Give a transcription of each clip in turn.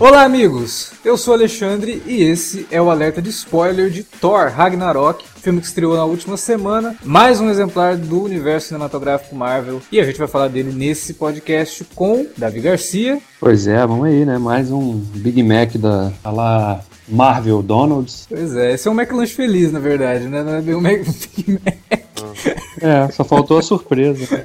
Olá, amigos! Eu sou Alexandre e esse é o alerta de spoiler de Thor Ragnarok, filme que estreou na última semana. Mais um exemplar do universo cinematográfico Marvel e a gente vai falar dele nesse podcast com Davi Garcia. Pois é, vamos aí, né? Mais um Big Mac da lá Marvel Donald's. Pois é, esse é um McLanche feliz, na verdade, né? Não é bem um Big Mac. É, só faltou a surpresa.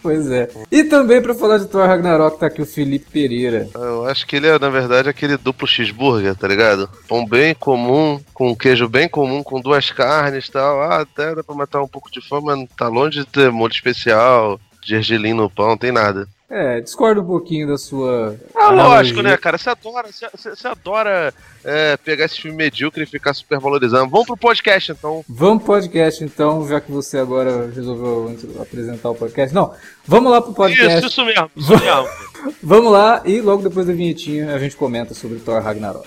Pois é. E também para falar de Thor Ragnarok tá aqui o Felipe Pereira. Eu acho que ele é, na verdade, aquele duplo cheeseburger, tá ligado? Pão bem comum, com queijo bem comum, com duas carnes e tal. Ah, até dá pra matar um pouco de fome, mas tá longe de ter molho especial, gergelim no pão, não tem nada. É, discordo um pouquinho da sua. Ah, lógico, né, cara? Você adora, você, você adora é, pegar esse filme medíocre e ficar super valorizando. Vamos pro podcast, então. Vamos pro podcast, então, já que você agora resolveu apresentar o podcast. Não, vamos lá pro podcast. Isso, isso mesmo, isso mesmo. vamos lá e logo depois da vinhetinha a gente comenta sobre Thor Ragnarok.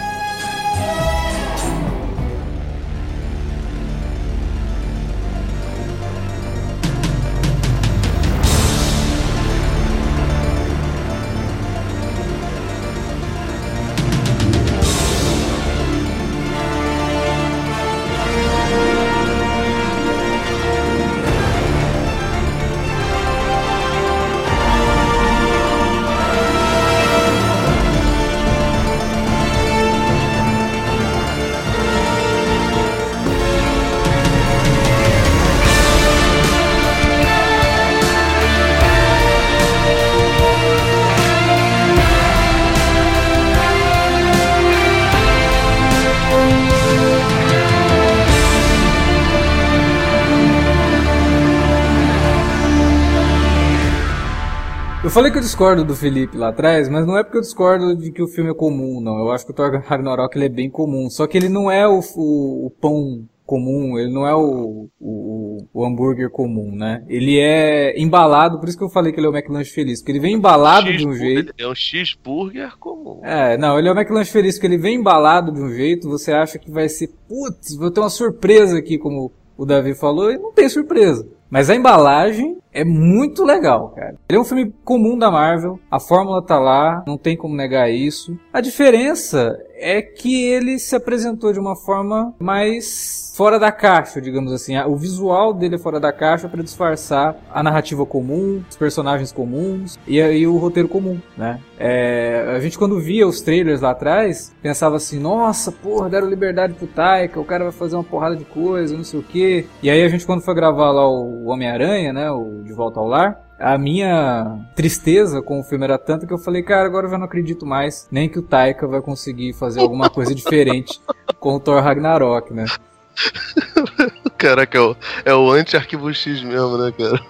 Eu falei que eu discordo do Felipe lá atrás, mas não é porque eu discordo de que o filme é comum, não. Eu acho que o Thor Ragnarok ele é bem comum. Só que ele não é o, o, o pão comum, ele não é o, o, o, hambúrguer comum, né? Ele é embalado, por isso que eu falei que ele é o McLanche feliz, porque ele vem embalado de um jeito. É um cheeseburger comum. É, não, ele é o McLanche feliz, porque ele vem embalado de um jeito, você acha que vai ser, putz, vou ter uma surpresa aqui, como o Davi falou, e não tem surpresa. Mas a embalagem é muito legal, cara. Ele é um filme comum da Marvel, a fórmula tá lá, não tem como negar isso. A diferença é que ele se apresentou de uma forma mais fora da caixa, digamos assim. O visual dele é fora da caixa para disfarçar a narrativa comum, os personagens comuns e, e o roteiro comum, né? É, a gente quando via os trailers lá atrás, pensava assim, nossa, porra, deram liberdade pro Taika, o cara vai fazer uma porrada de coisa, não sei o quê. E aí a gente quando foi gravar lá o Homem-Aranha, né, o De Volta ao Lar, a minha tristeza com o filme era tanta que eu falei, cara, agora eu já não acredito mais nem que o Taika vai conseguir fazer alguma coisa diferente com o Thor Ragnarok, né? Caraca, é o, é o anti-arquivo X mesmo, né, cara?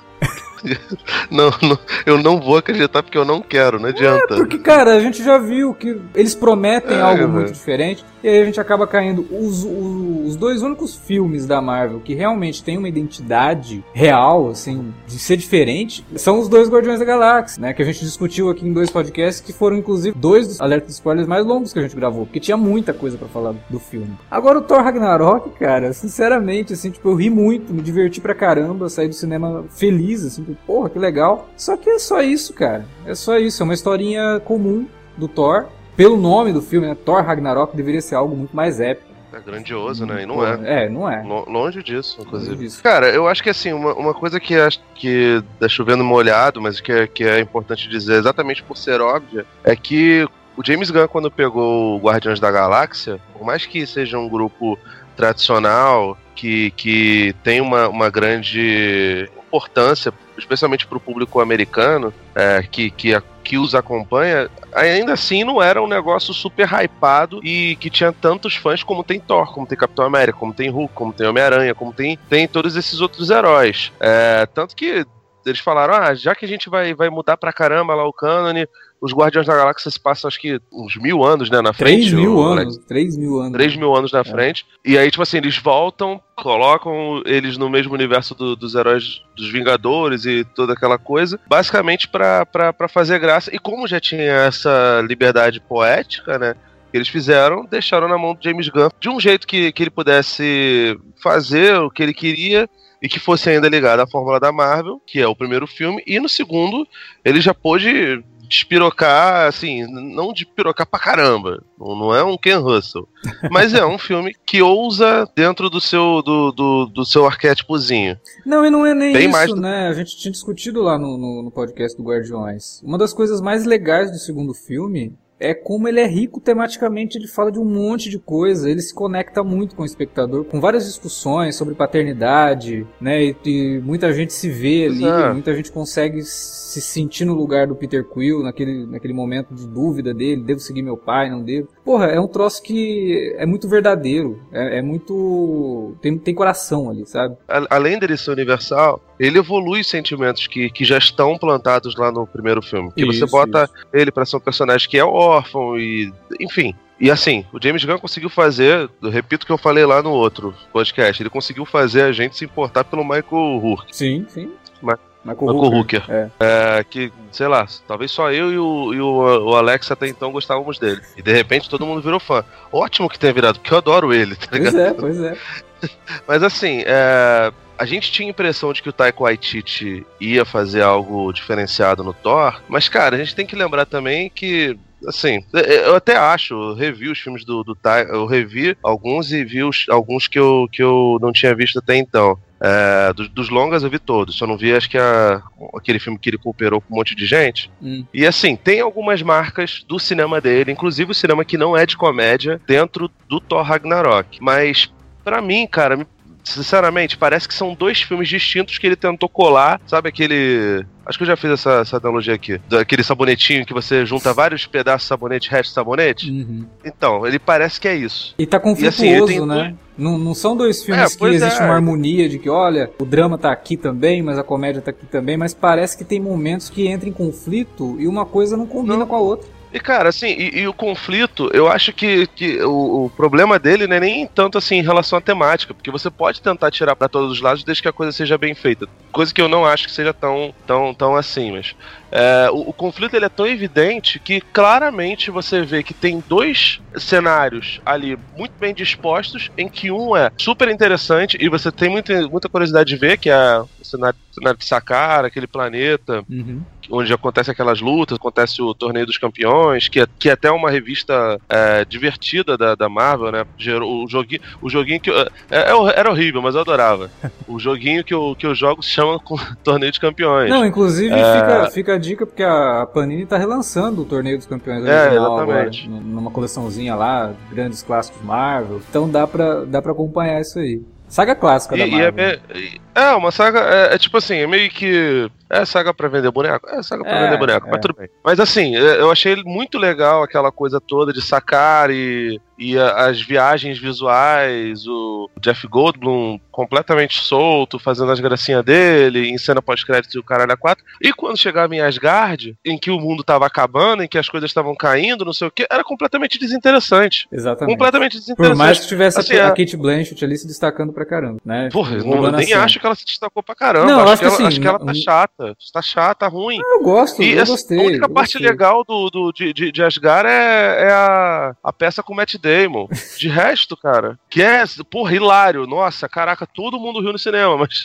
não, não, eu não vou acreditar porque eu não quero, não adianta. É, porque, cara, a gente já viu que eles prometem é, algo muito diferente e aí a gente acaba caindo. Os, os, os, dois únicos filmes da Marvel que realmente têm uma identidade real, assim, de ser diferente, são os dois Guardiões da Galáxia, né? Que a gente discutiu aqui em dois podcasts, que foram inclusive dois dos alertas spoilers mais longos que a gente gravou, porque tinha muita coisa para falar do filme. Agora o Thor Ragnarok, cara, sinceramente, assim, tipo, eu ri muito, me diverti pra caramba, saí do cinema feliz, assim, tipo, porra, que legal. Só que é só isso, cara. É só isso, é uma historinha comum do Thor pelo nome do filme, né, Thor Ragnarok deveria ser algo muito mais épico. É grandioso, né? E não é. É, não é. Longe disso, inclusive. Longe disso. Cara, eu acho que assim, uma, uma coisa que acho que tá chovendo molhado, mas que é, que é importante dizer exatamente por ser óbvia, é que o James Gunn, quando pegou o Guardiões da Galáxia, por mais que seja um grupo tradicional, que, que tem uma, uma grande importância, especialmente para o público americano, é, que, que, a, que os acompanha, ainda assim não era um negócio super hypado e que tinha tantos fãs como tem Thor, como tem Capitão América, como tem Hulk, como tem Homem-Aranha, como tem, tem todos esses outros heróis. É, tanto que eles falaram, ah, já que a gente vai, vai mudar pra caramba lá o cânone, os Guardiões da Galáxia se passam acho que uns mil anos, né, na frente. 3 mil o- anos. 3 mil anos. 3 mil anos na frente. E aí, tipo assim, eles voltam, colocam eles no mesmo universo do- dos heróis dos Vingadores e toda aquela coisa, basicamente pra fazer graça. E como já tinha essa liberdade poética, né? que Eles fizeram, deixaram na mão do James Gunn de um jeito que, que ele pudesse fazer o que ele queria e que fosse ainda ligado à fórmula da Marvel, que é o primeiro filme, e no segundo ele já pôde despirocar, assim, não de pirocar pra caramba, não, é um Ken Russell, mas é um filme que ousa dentro do seu do, do, do seu arquétipozinho. Não, e não é nem Bem isso, mais né? A gente tinha discutido lá no, no, no podcast do Guardiões. Uma das coisas mais legais do segundo filme é como ele é rico tematicamente, ele fala de um monte de coisa, ele se conecta muito com o espectador, com várias discussões sobre paternidade, né? E, e muita gente se vê ali, Exato. muita gente consegue se sentir no lugar do Peter Quill, naquele, naquele momento de dúvida dele, devo seguir meu pai, não devo. Porra, é um troço que é muito verdadeiro, é, é muito... Tem, tem coração ali, sabe? Além dele ser universal, ele evolui sentimentos que, que já estão plantados lá no primeiro filme. Que você Isso, bota ele pra ser um personagem que é órfão e. enfim. E assim, o James Gunn conseguiu fazer, eu repito o que eu falei lá no outro podcast, ele conseguiu fazer a gente se importar pelo Michael Hurk. Sim, sim. Ma- Michael Michael Hooker. É. É, que, sei lá, talvez só eu e, o, e o, o Alex até então gostávamos dele. E de repente todo mundo virou fã. Ótimo que tenha virado, porque eu adoro ele, tá ligado? Pois é, pois é. Mas assim, é, a gente tinha a impressão de que o Taika Waititi ia fazer algo diferenciado no Thor, mas cara, a gente tem que lembrar também que Assim, eu até acho, eu revi os filmes do, do Taika, eu revi alguns e vi os, alguns que eu, que eu não tinha visto até então. É, dos, dos longas eu vi todos, só não vi acho que a, aquele filme que ele cooperou com um monte de gente. Hum. E assim, tem algumas marcas do cinema dele, inclusive o cinema que não é de comédia, dentro do Thor Ragnarok. Mas, pra mim, cara, me- sinceramente, parece que são dois filmes distintos que ele tentou colar, sabe aquele. Acho que eu já fiz essa, essa analogia aqui. Daquele sabonetinho que você junta vários pedaços de sabonete, resto de sabonete. Uhum. Então, ele parece que é isso. E tá E assim, conflituoso, tem né? Não, não são dois filmes É, que existe é. uma harmonia de que, olha, o drama tá aqui também, mas a comédia tá aqui também, mas parece que tem momentos que entra em conflito e uma coisa não combina Não. com a outra. E, cara, assim, e, e o conflito, eu acho que, que o, o problema dele não é nem tanto assim em relação à temática, porque você pode tentar tirar pra todos os lados desde que a coisa seja bem feita. Coisa que eu não acho que seja tão, tão, tão assim, mas. É, o, o conflito ele é tão evidente que claramente você vê que tem dois cenários ali muito bem dispostos, em que um é super interessante e você tem muita, muita curiosidade de ver, que é o cenário, cenário de Sakara, aquele planeta Uhum. onde acontece aquelas lutas, acontece o torneio dos campeões, que é, que é até uma revista é, divertida da, da Marvel, né? Gerou- O joguinho, o joguinho que eu- é, é era horrível, mas eu adorava. O joguinho que eu, que eu jogo se chama Torneio de Campeões. Não, inclusive fica, fica dica porque a Panini tá relançando o Torneio dos Campeões É, original exatamente. agora, numa coleçãozinha lá, grandes clássicos Marvel. Então dá pra, dá pra acompanhar isso aí. Saga clássica da E, e é, Marvel. me- é uma saga, é, é tipo assim, é meio que. É saga pra vender boneco? É saga pra É, vender boneco, é. mas tudo bem. Mas assim, é, eu achei muito legal aquela coisa toda de sacar e, e as viagens visuais, o Jeff Goldblum completamente solto, fazendo as gracinhas dele, em cena pós-crédito e o caralho a quatro. E quando chegava em Asgard, em que o mundo tava acabando, em que as coisas estavam caindo, não sei o que, era completamente desinteressante. Exatamente. Completamente desinteressante. Por mais que tivesse Assim, a, a- a Kate Blanchett ali se destacando pra caramba, né? Porra, eu nem cena. acho que ela se destacou pra caramba. Não, acho, acho que que ela, assim, acho que ela tá chata. Tá chata, ruim. Eu gosto, E eu essa- gostei. a única parte gostei. legal do, do- de, de, de Asgard é, é a, a peça com o Matt Damon. De resto, cara, que é, porra, hilário. Nossa, caraca, todo mundo riu no cinema, mas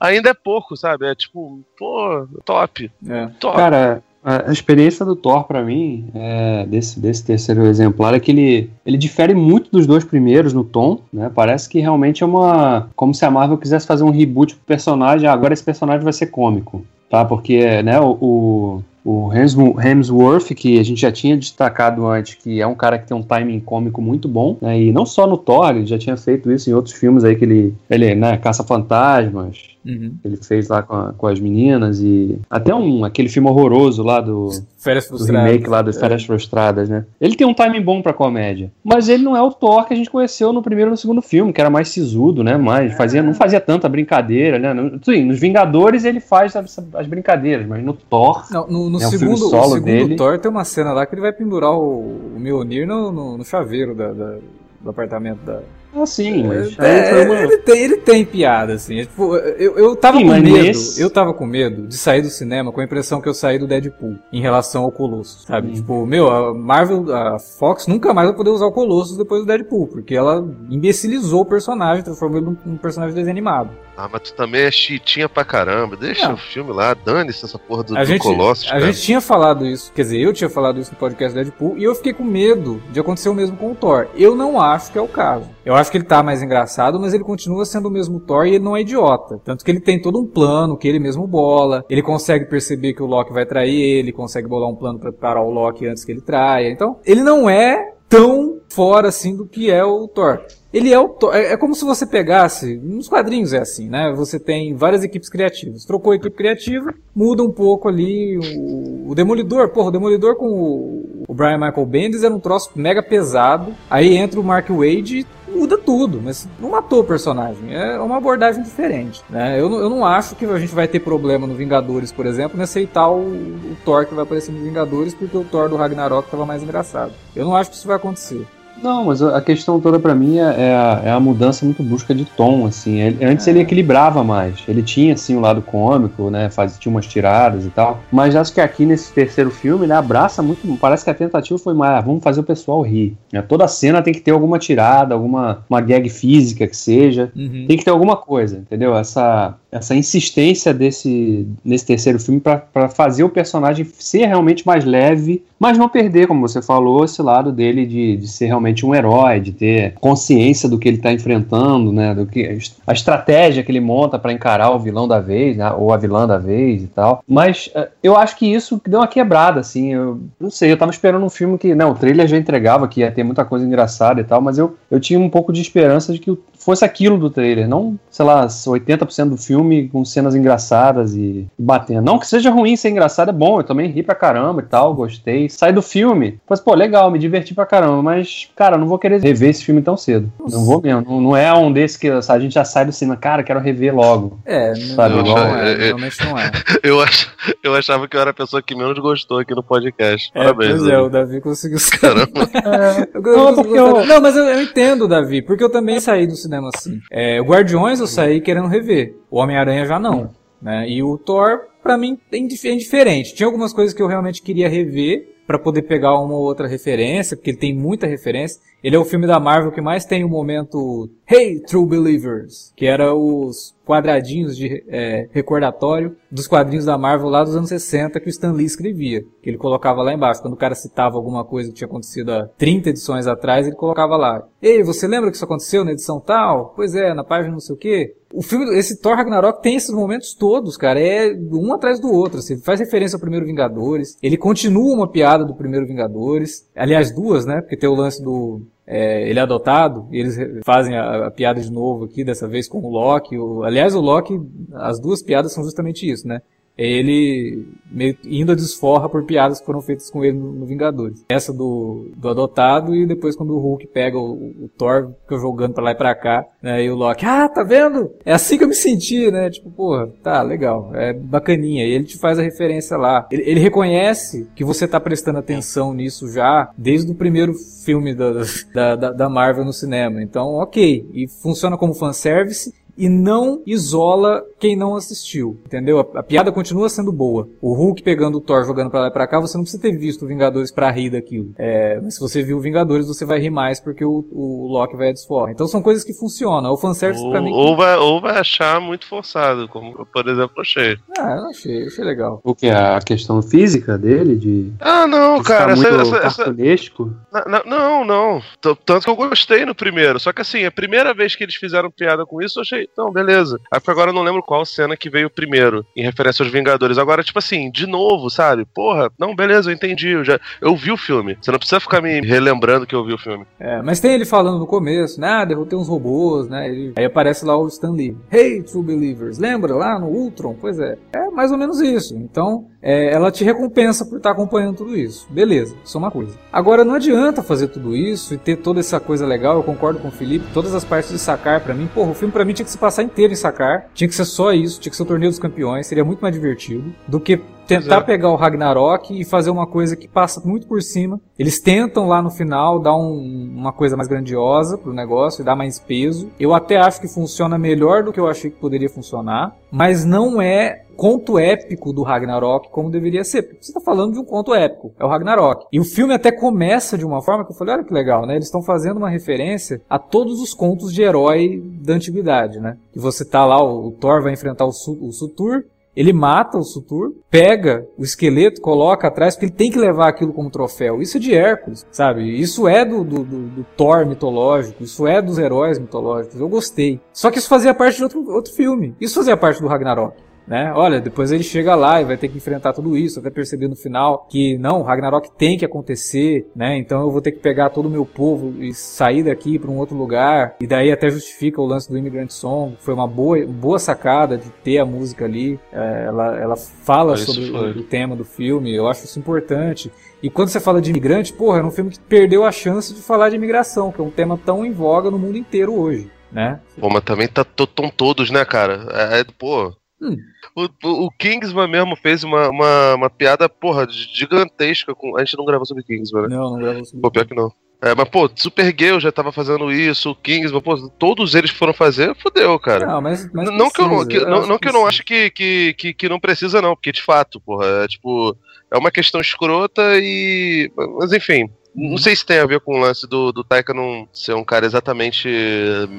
ainda é pouco, sabe? É tipo, pô, top. É. Top. Cara, a experiência do Thor, pra mim, é, desse, desse terceiro exemplar, é que ele, ele difere muito dos dois primeiros no tom, né? Parece que realmente é uma. Como se a Marvel quisesse fazer um reboot pro personagem, ah, agora esse personagem vai ser cômico, tá? Porque, né, o. o o Hemsworth, que a gente já tinha destacado antes, que é um cara que tem um timing cômico muito bom, né? E não só no Thor, ele já tinha feito isso em outros filmes aí que ele, ele né, caça fantasmas, Uhum. ele fez lá com, a- com as meninas e até um aquele filme horroroso lá do, Férias do remake lá do Férias Frustradas, né? Ele tem um timing bom pra comédia, mas ele não é o Thor que a gente conheceu no primeiro e no segundo filme, que era mais sisudo, né? Mais fazia, não fazia tanta brincadeira, né? No- Sim, nos Vingadores ele faz as, as brincadeiras, mas no Thor Não, no, no É um filme segundo, solo o segundo dele. Thor tem uma cena lá que ele vai pendurar o, o Mjolnir no, no, no chaveiro da, da- do apartamento da. Ah, sim, mas É, aí foi uma- ele, tem, ele tem piada, assim. É, tipo, eu, eu tava Sim, com mas medo. nesse- Eu tava com medo de sair do cinema com a impressão que eu saí do Deadpool em relação ao Colossus, sabe? Hum. Tipo, meu, a Marvel, a Fox nunca mais vai poder usar o Colossus depois do Deadpool, porque ela imbecilizou o personagem, transformou ele num personagem desanimado. Ah, mas tu também é chitinha pra caramba. Deixa o filme lá, dane-se essa porra do, A do gente, Colossus, a cara. gente tinha falado isso, quer dizer, eu tinha falado isso no podcast Deadpool e eu fiquei com medo de acontecer o mesmo com o Thor. Eu não acho que é o caso. Eu acho que ele tá mais engraçado, mas ele continua sendo o mesmo Thor e ele não é idiota. Tanto que ele tem todo um plano que ele mesmo bola, ele consegue perceber que o Loki vai trair ele, consegue bolar um plano pra parar o Loki antes que ele traia. Então, ele não é tão fora assim do que é o Thor. Ele é o Thor. É, é como se você pegasse. Nos quadrinhos é assim, né? Você tem várias equipes criativas. Trocou a equipe criativa, muda um pouco ali o, o Demolidor. Porra, o Demolidor com o, o Brian Michael Bendis era um troço mega pesado. Aí entra o Mark Wade e muda tudo, mas não matou o personagem. É uma abordagem diferente. Né? Eu, não- eu não acho que a gente vai ter problema no Vingadores, por exemplo, em aceitar o, o Thor que vai aparecer no Vingadores, porque o Thor do Ragnarok estava mais engraçado. Eu não acho que isso vai acontecer. Não, mas a questão toda pra mim é, é a, é a mudança muito brusca de tom, assim. Ele- antes ele equilibrava mais. Ele tinha, assim, o lado cômico, né? Faz, tinha umas tiradas e tal. Mas acho que aqui nesse terceiro filme ele abraça muito. Parece que a tentativa foi mais, ah, vamos fazer o pessoal rir. né? Toda cena tem que ter alguma tirada, alguma uma gag física que seja. Uhum. Tem que ter alguma coisa, entendeu? Essa, essa insistência desse, nesse terceiro filme pra pra fazer o personagem ser realmente mais leve, mas não perder, como você falou, esse lado dele de, de ser realmente um herói, de ter consciência do que ele tá enfrentando, né? Do que, a estratégia que ele monta pra encarar o vilão da vez, né? ou a vilã da vez e tal. Mas eh, eu acho que isso deu uma quebrada, assim. Eu não sei, eu tava esperando um filme que. Não, o trailer já entregava que ia ter muita coisa engraçada e tal, mas eu, eu tinha um pouco de esperança de que o fosse aquilo do trailer, não, sei lá, 80% do filme com cenas engraçadas e batendo. Não que seja ruim ser engraçado, é bom, eu também ri pra caramba e tal, gostei. Sai do filme, mas pô, legal, me diverti pra caramba, mas, cara, eu não vou querer rever esse filme tão cedo. Não vou mesmo, não, não é um desses que a gente já sai do cinema, cara, quero rever logo. É, Sabe, não, igual- não é, é- é- realmente não é. Eu, ach... eu achava que eu era a pessoa que menos gostou aqui no podcast. É, Parabéns. pois é, o Davi conseguiu. Caramba. Eu- Não, eu- porque eu- eu- não, mas eu, eu entendo, Davi, porque eu também saí do cinema assim. É, o Guardiões eu saí querendo rever. O Homem-Aranha já não. Né? E o Thor, pra mim, é indif- indiferente. Tinha algumas coisas que eu realmente queria rever pra poder pegar uma ou outra referência, porque ele tem muita referência. Ele é o filme da Marvel que mais tem o momento Hey, True Believers, que era os quadradinhos de é, recordatório dos quadrinhos da Marvel lá dos anos 60 que o Stan Lee escrevia. Que ele colocava lá embaixo. Quando o cara citava alguma coisa que tinha acontecido há 30 edições atrás, ele colocava lá. Ei, você lembra que isso aconteceu na edição tal? Pois é, na página não sei o quê. O filme, esse Thor Ragnarok tem esses momentos todos, cara. É um atrás do outro. Assim, ele faz referência ao primeiro Vingadores. Ele continua uma piada do primeiro Vingadores. Aliás, duas, né? Porque tem o lance do. É, ele é adotado, e eles fazem a, a piada de novo aqui, dessa vez com o Loki. O, aliás, o Loki, as duas piadas são justamente isso, né? Ele meio indo a desforra por piadas que foram feitas com ele no, no Vingadores. Essa do, do adotado e depois quando o Hulk pega o, o Thor, fica jogando pra lá e pra cá, né? E o Loki, ah, tá vendo? É assim que eu me senti, né? Tipo, porra, tá, legal, é bacaninha. E ele te faz a referência lá. Ele, ele reconhece que você tá prestando atenção nisso já desde o primeiro filme da, da, da, da Marvel no cinema. Então, ok. E funciona como fanservice e não isola quem não assistiu, entendeu? A, a piada continua sendo boa. O Hulk pegando o Thor jogando pra lá e pra cá, você não precisa ter visto o Vingadores pra rir daquilo. É, mas se você viu o Vingadores, você vai rir mais porque o, o Loki vai a desforra. Então são coisas que funcionam. O fanservice pra Ou, mim... ou vai, ou vai achar muito forçado, como eu, por exemplo, achei. Ah, eu achei, achei legal. O que? A questão física dele, de, Ah, não, de cara, ficar essa, muito essa, essa- cartunesco. Na- na- Não, não. Tanto que eu gostei no primeiro. Só que assim, a primeira vez que eles fizeram piada com isso, eu achei. Não, beleza. Aí porque agora eu não lembro qual cena que veio primeiro, em referência aos Vingadores. Agora, tipo assim, de novo, sabe? Porra, não, beleza, eu entendi. Eu, já, eu vi o filme. Você não precisa ficar me relembrando que eu vi o filme. É, mas tem ele falando no começo, né? Ah, derrotei uns robôs, né? Ele- aí aparece lá o Stan Lee. Hey, True Believers. Lembra lá no Ultron? Pois é. É mais ou menos isso. Então, é, ela te recompensa por estar acompanhando tudo isso. Beleza, isso é uma coisa. Agora, não adianta fazer tudo isso e ter toda essa coisa legal. Eu concordo com o Felipe. Todas as partes de sacar pra mim. Porra, o filme pra mim tinha que se passar inteiro em sacar. Tinha que ser só isso. Tinha que ser o torneio dos campeões. Seria muito mais divertido do que tentar Exato. pegar o Ragnarok e fazer uma coisa que passa muito por cima. Eles tentam lá no final dar um- uma coisa mais grandiosa pro negócio e dar mais peso. Eu até acho que funciona melhor do que eu achei que poderia funcionar, mas não é conto épico do Ragnarok como deveria ser. Porque você tá falando de um conto épico, é o Ragnarok. E o filme até começa de uma forma que eu falei, olha que legal, né? Eles estão fazendo uma referência a todos os contos de herói da antiguidade, né? Que você tá lá, o, o Thor vai enfrentar o, Su- o Sutur, ele mata o Sutur, pega o esqueleto, coloca atrás, porque ele tem que levar aquilo como troféu. Isso é de Hércules, sabe? Isso é do, do, do- do Thor mitológico, isso é dos heróis mitológicos. Eu gostei. Só que isso fazia parte de outro, outro filme. Isso fazia parte do Ragnarok. Né? Olha, depois ele chega lá e vai ter que enfrentar tudo isso, até perceber no final que não, o Ragnarok tem que acontecer, né? Então eu vou ter que pegar todo o meu povo e sair daqui para um outro lugar. E daí até justifica o lance do Immigrant Song. Foi uma boa, boa sacada de ter a música ali. É, ela, ela fala Isso sobre foi. o, o tema do filme. Eu acho isso importante. E quando você fala de imigrante, porra, é um filme que perdeu a chance de falar de imigração, que é um tema tão em voga no mundo inteiro hoje, né? Pô, mas também tá, tão todos, né, cara? É, é, pô. Hum. O, o- Kingsman mesmo fez uma, uma, uma piada, porra, gigantesca com. A gente não gravou sobre Kingsman, né? Não, não gravou sobre Pô, pior que não. É, mas, pô, Supergirl já tava fazendo isso, o Kingsman, pô, todos eles foram fazer, fudeu, cara. Não, mas, mas não que eu não, que, não, acho não que eu não acho que, que, que, que não precisa, não, porque de fato, porra, é tipo, é uma questão escrota e. Mas enfim. Não sei se tem a ver com o lance do, do Taika não ser um cara exatamente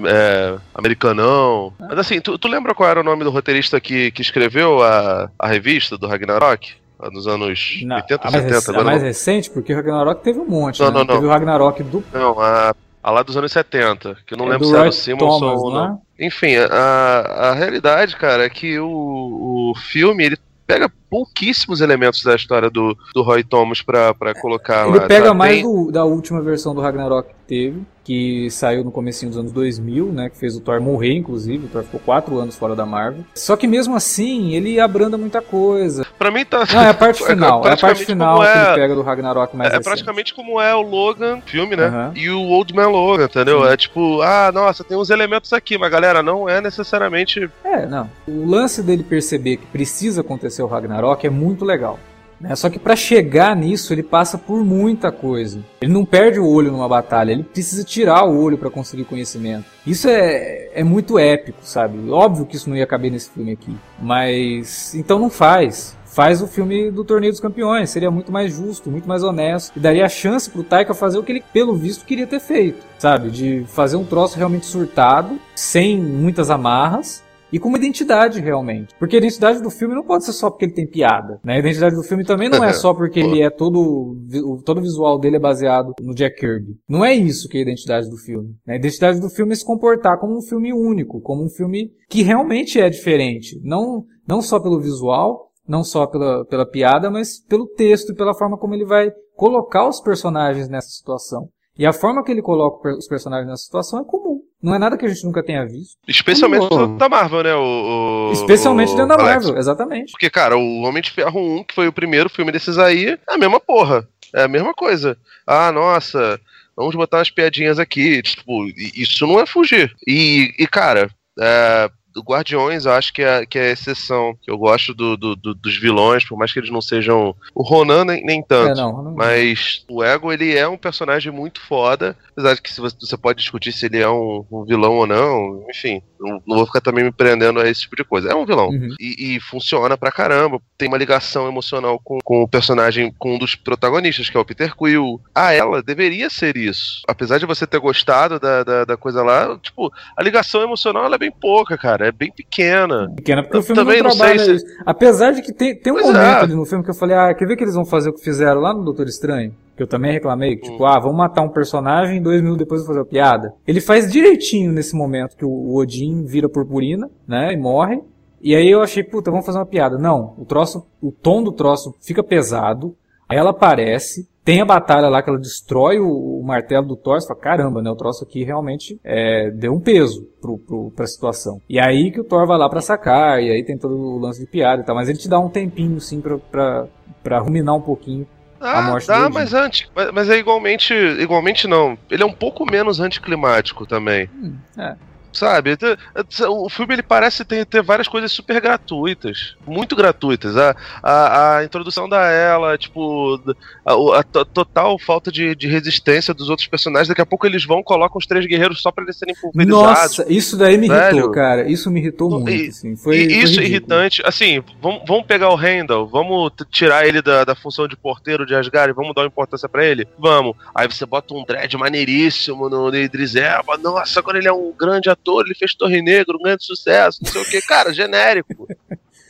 é, americanão. Ah. Mas assim, tu, tu lembra qual era o nome do roteirista que, que escreveu a, a revista do Ragnarok? Ah, Nos anos Não, 80, a mais, 70, rec- a agora mais não- recente, porque o Ragnarok teve um monte, Não, né? não, não. Teve o Ragnarok do, Não, a, a lá dos anos 70, que eu não é lembro se era o Simonson Thomas, ou não não. é? Enfim, a, a realidade, cara, é que o, o filme ele pega pouquíssimos elementos da história do, do Roy Thomas pra, pra colocar Ele lá. pega sabe? mais Tem- do- da última versão do Ragnarok que teve, que saiu no comecinho dos anos 2000, né? Que fez o Thor morrer, inclusive. O Thor ficou quatro anos fora da Marvel. Só que mesmo assim, ele abranda muita coisa. Pra mim tá. Não, é a parte É final. É a parte final como que é- ele pega do Ragnarok mais É recente. praticamente como é o Logan, filme, né? Aham. E o Old Man Logan, entendeu? Sim. É tipo, ah, nossa, tem uns elementos aqui, mas galera, não é necessariamente. É, não. O lance dele perceber que precisa acontecer o Ragnarok é muito legal. Né? Só que pra chegar nisso, ele passa por muita coisa. Ele não perde o olho numa batalha, ele precisa tirar o olho pra conseguir conhecimento. Isso é, é muito épico, sabe? Óbvio que isso não ia caber nesse filme aqui. Mas. Então não faz. Faz o filme do Torneio dos Campeões, seria muito mais justo, muito mais honesto, e daria a chance pro Taika fazer o que ele, pelo visto, queria ter feito, sabe? De fazer um troço realmente surtado, sem muitas amarras, e com uma identidade realmente. Porque a identidade do filme não pode ser só porque ele tem piada, né? A identidade do filme também não é só porque ele é todo todo o visual dele é baseado no Jack Kirby. Não é isso que é a identidade do filme. né? A identidade do filme é se comportar como um filme único, como um filme que realmente é diferente, não não só pelo visual, não só pela, pela piada, mas pelo texto e pela forma como ele vai colocar os personagens nessa situação. E a forma que ele coloca os personagens nessa situação é comum. Não é nada que a gente nunca tenha visto. Especialmente Pô. da Marvel, né? O, o- Especialmente o dentro da Alex. Marvel, exatamente. Porque, cara, o Homem de Ferro 1, que foi o primeiro filme desses aí, é a mesma porra. É a mesma coisa. Ah, nossa, vamos botar umas piadinhas aqui. Tipo, isso não é fugir. E, e cara, é, do Guardiões, eu acho que é, que é a exceção. Eu gosto do, do- do- dos vilões, por mais que eles não sejam. O Ronan nem, nem tanto. É, não, não- Mas o Ego, ele é um personagem muito foda. Apesar de que se você, pode discutir se ele é um, um vilão ou não. Enfim, não, não vou ficar também me prendendo a esse tipo de coisa. É um vilão. Uhum. E, e funciona pra caramba. Tem uma ligação emocional com, com o personagem, com um dos protagonistas, que é o Peter Quill. A ela deveria ser isso. Apesar de você ter gostado da, da, da coisa lá, tipo, a ligação emocional ela é bem pouca, cara. É bem pequena. Pequena, porque Eu o filme também não não trabalha sei isso. Apesar de que tem, tem um Pois momento é. ali no filme que eu falei, ah, quer ver que eles vão fazer o que fizeram lá no Doutor Estranho? Que eu também reclamei, que, tipo, Hum. ah, vamos matar um personagem dois minutos depois fazer uma piada. Ele faz direitinho nesse momento que o Odin vira purpurina, né, e morre. E aí eu achei, puta, vamos fazer uma piada. Não, o troço, o tom do troço fica pesado, ela aparece, tem a batalha lá que ela destrói o, o martelo do Thor, você fala, caramba, né, o troço aqui realmente é, deu um peso pro, pro, pra situação. E aí que o Thor vai lá pra sacar, e aí tem todo o lance de piada e tal, mas ele te dá um tempinho, sim, pra, pra, pra ruminar um pouquinho. A Ah, morte do dá, mas, anti, mas, mas é igualmente. Igualmente não. Ele é um pouco menos anticlimático também. Hum, é. Sabe? Te- te- O filme ele parece ter, ter várias coisas super gratuitas. Muito gratuitas. A, a, a introdução da ela, tipo, a, a to- total falta de, de resistência dos outros personagens. Daqui a pouco eles vão, colocam os três guerreiros só pra eles serem pulverizados. Nossa, isso daí me irritou, Velho. cara. Isso me irritou muito, e- assim. Foi, e foi isso é ridículo. irritante. Assim, vamos, vamos pegar o Randall, vamos tirar ele da, da função de porteiro de Asgard, vamos dar uma importância pra ele? Vamos. Aí você bota um dread maneiríssimo no Idris Elba. Nossa, agora ele é um grande ator, ele fez Torre Negro, um grande sucesso, não sei o que. Cara, genérico.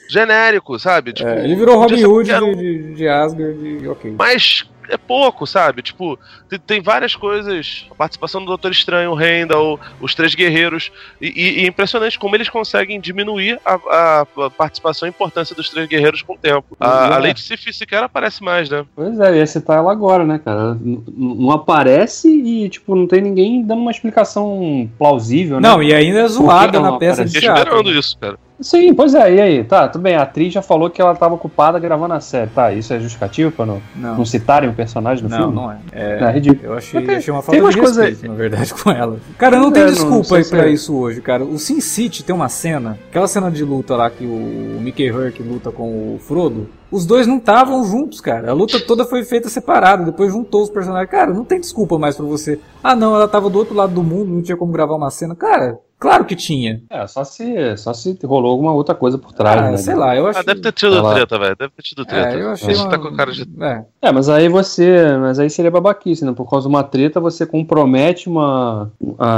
genérico, sabe? Tipo, É, ele virou Robin Hood um. de, de Asgard e ok. Mas é pouco, sabe? Tipo, tem, tem várias coisas. A participação do Doutor Estranho, o Randall, os Três Guerreiros. E, e- é impressionante como eles conseguem diminuir a, a- a participação e importância dos Três Guerreiros com o tempo. A, a É. Lady Sif sequer aparece mais, né? Pois é, ia citar ela agora, né, cara? N- Não aparece e, tipo, não tem ninguém dando uma explicação plausível, né? Não, e ainda é zoada na peça de teatro. esperando isso, cara. Sim, pois é, e aí? Tá, tudo bem, a atriz já falou que ela tava ocupada gravando a série. Tá, isso é justificativo pra não, não Não, citarem o personagem no não, filme? não é. É, É ridículo. Eu achei, tem- achei uma tem falta umas de respeito, na verdade, com ela. Cara, não É, tem não- desculpa não aí pra é. isso hoje, cara. O Sin City tem uma cena, aquela cena de luta lá que o Mickey Rourke luta com o Frodo. Os dois não estavam juntos, cara. A luta toda foi feita separada, depois juntou os personagens. Cara, não tem desculpa mais pra você. Ah, não, ela tava do outro lado do mundo, não tinha como gravar uma cena. Cara, claro que tinha. É, só se, só se rolou alguma outra coisa por trás, Ah, né? sei lá, eu acho Ah, deve ter tido Ela- treta, velho. Deve ter tido treta. É, eu achei Você uma... tá com cara de. É, É, mas aí você. Mas aí seria babaquice, né? Por causa de uma treta, você compromete uma. A,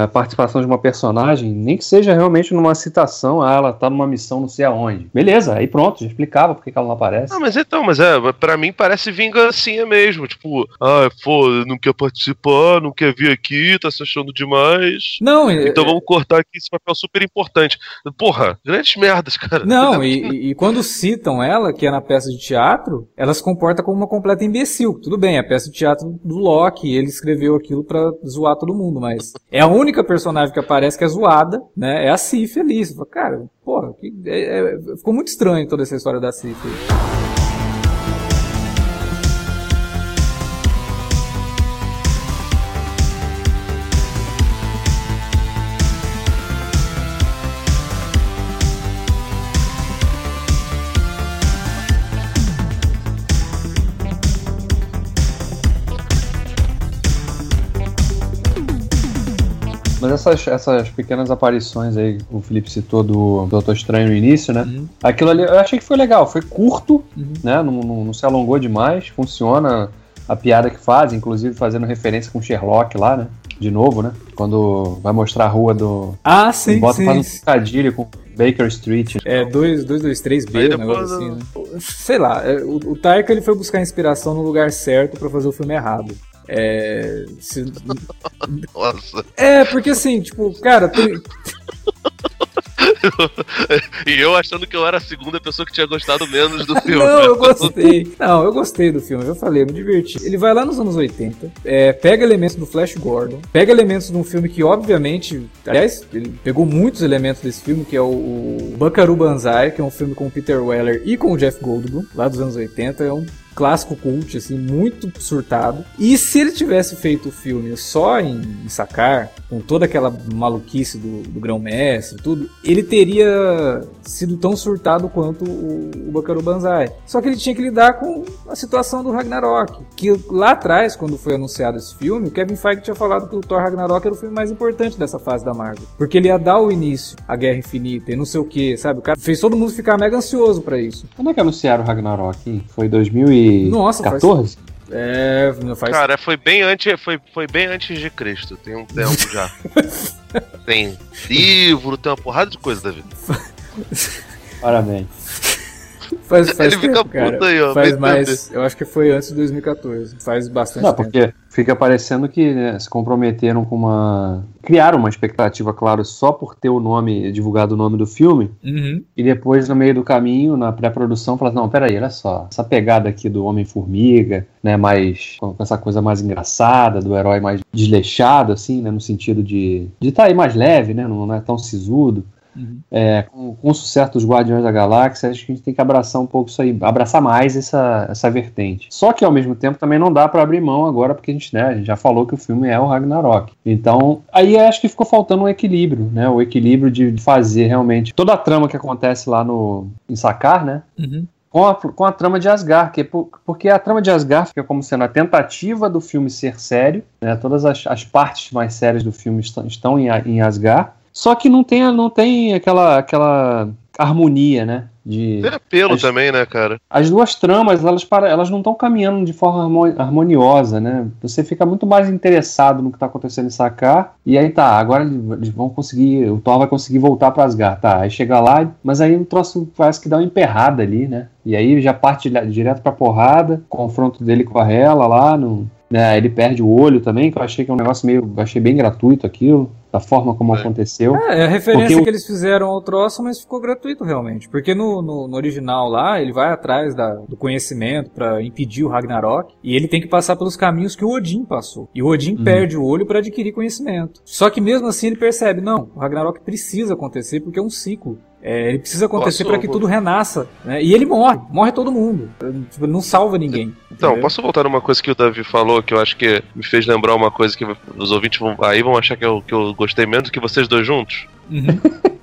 a- a participação de uma personagem, nem que seja realmente numa citação, ah, ela tá numa missão não sei aonde. Beleza, aí pronto, já explicava por que ela não aparece. Ah, mas então, mas é, pra mim parece vingancinha mesmo. Tipo, ah, pô, não quer participar, não quer vir aqui, tá se achando demais. Não, é- Então vamos cortar aqui esse papel super importante. Porra, grandes merdas, cara. Não, e, e- quando citam ela, que é na peça de teatro, ela se comporta como uma completa imbecil. Tudo bem, é a peça de teatro do Loki, ele escreveu aquilo pra zoar todo mundo, mas é a única personagem que aparece que é zoada, né? É a Sif ali. Você fala, cara, porra, que- é- é- ficou muito estranho toda essa história da Sif. Essas, essas pequenas aparições aí, que o Felipe citou do Doutor Estranho no início, né? Uhum. Aquilo ali eu achei que foi legal, foi curto, Uhum. né? Não, não, não se alongou demais, funciona a piada que faz, inclusive fazendo referência com Sherlock lá, né? De novo, né? Quando vai mostrar a rua do. Ah, sim, bota sim. faz um trocadilho com Baker Street. É 223B, Aí um negócio assim, né? Sei lá, é, o, o Taika ele foi buscar inspiração no lugar certo pra fazer o filme errado. É, se- Nossa. é, porque assim, tipo, cara, tem, E eu achando que eu era a segunda pessoa que tinha gostado menos do filme. Não, eu gostei. Não, eu gostei do filme, eu falei, eu me diverti. Ele vai lá nos anos 80, é, pega elementos do Flash Gordon, pega elementos de um filme que, obviamente, aliás, ele pegou muitos elementos desse filme, que é o, o Banzai, que é um filme com o Peter Weller e com o Jeff Goldblum, lá dos anos 80. É um clássico cult, assim, muito surtado. E se ele tivesse feito o filme só em, em sacar, com toda aquela maluquice do, do grão-mestre e tudo, ele teria sido tão surtado quanto o, o Buckaroo Banzai. Só que ele tinha que lidar com a situação do Ragnarok. Que lá atrás, quando foi anunciado esse filme, o Kevin Feige tinha falado que o Thor Ragnarok era o filme mais importante dessa fase da Marvel. Porque ele ia dar o início à Guerra Infinita e não sei o que, sabe? O cara fez todo mundo ficar mega ansioso pra isso. Quando é que anunciaram o Ragnarok? Foi 2014? Nossa, faz- É, não faz Cara, foi bem antes, foi, foi bem antes de Cristo, tem um tempo já. tem livro, tem uma porrada de coisa, Davi. Parabéns. Faz, faz Ele fica tempo, cara. puto aí, ó, Faz mais. Eu acho que foi antes de 2014. Faz bastante Não, tempo. porque fica parecendo que né, se comprometeram com uma. Criaram uma expectativa, claro, só por ter o nome, divulgado o nome do filme, Uhum. e depois, no meio do caminho, na pré-produção, falaram: não, peraí, olha só, essa pegada aqui do Homem-Formiga, né, mais. com essa coisa mais engraçada, do herói mais desleixado, assim, né, no sentido de estar de tá aí mais leve, né, não é tão sisudo. Uhum. É, com, com o sucesso dos Guardiões da Galáxia, acho que a gente tem que abraçar um pouco isso aí, abraçar mais essa, essa vertente. Só que ao mesmo tempo também não dá para abrir mão agora, porque a gente, né, a gente já falou que o filme é o Ragnarok. Então, aí acho que ficou faltando um equilíbrio, né? O equilíbrio de fazer realmente toda a trama que acontece lá no em Sakar, né? Uhum. Com a, com a trama de Asgard, que, é por- porque a trama de Asgard fica como sendo a tentativa do filme ser sério, né? Todas as, as partes mais sérias do filme estão, estão em, em Asgard, só que não tem, não tem aquela, aquela harmonia, né? De, Tem apelo As- também, né, cara? as duas tramas, elas, para, elas não estão caminhando de forma harmo- harmoniosa, né? Você fica muito mais interessado no que está acontecendo em Sakar, e aí tá, agora eles vão conseguir, o Thor vai conseguir voltar para Asgard, tá? Aí chega lá, mas aí o troço parece que dá uma emperrada ali, né? E aí já parte dire- direto pra porrada, confronto dele com a Hela lá, no, né? Ele perde o olho também, que eu achei que é um negócio meio, eu achei bem gratuito aquilo, da forma como É. aconteceu. É, é a referência Porque que eles fizeram ao troço, mas ficou gratuito realmente. Porque no, no, no original lá, ele vai atrás da- do conhecimento pra impedir o Ragnarok. E ele tem que passar pelos caminhos que o Odin passou. E o Odin Uhum. perde o olho pra adquirir conhecimento. Só que mesmo assim ele percebe, não, o Ragnarok precisa acontecer porque é um ciclo. É, ele precisa acontecer pra que tudo renasça. né? E ele morre, morre todo mundo. Tipo, ele não salva ninguém. Então, entendeu? posso voltar numa coisa que o Davi falou, que eu acho que me fez lembrar uma coisa que os ouvintes vão, aí vão achar que eu, que eu gostei menos do que vocês dois juntos? Uhum.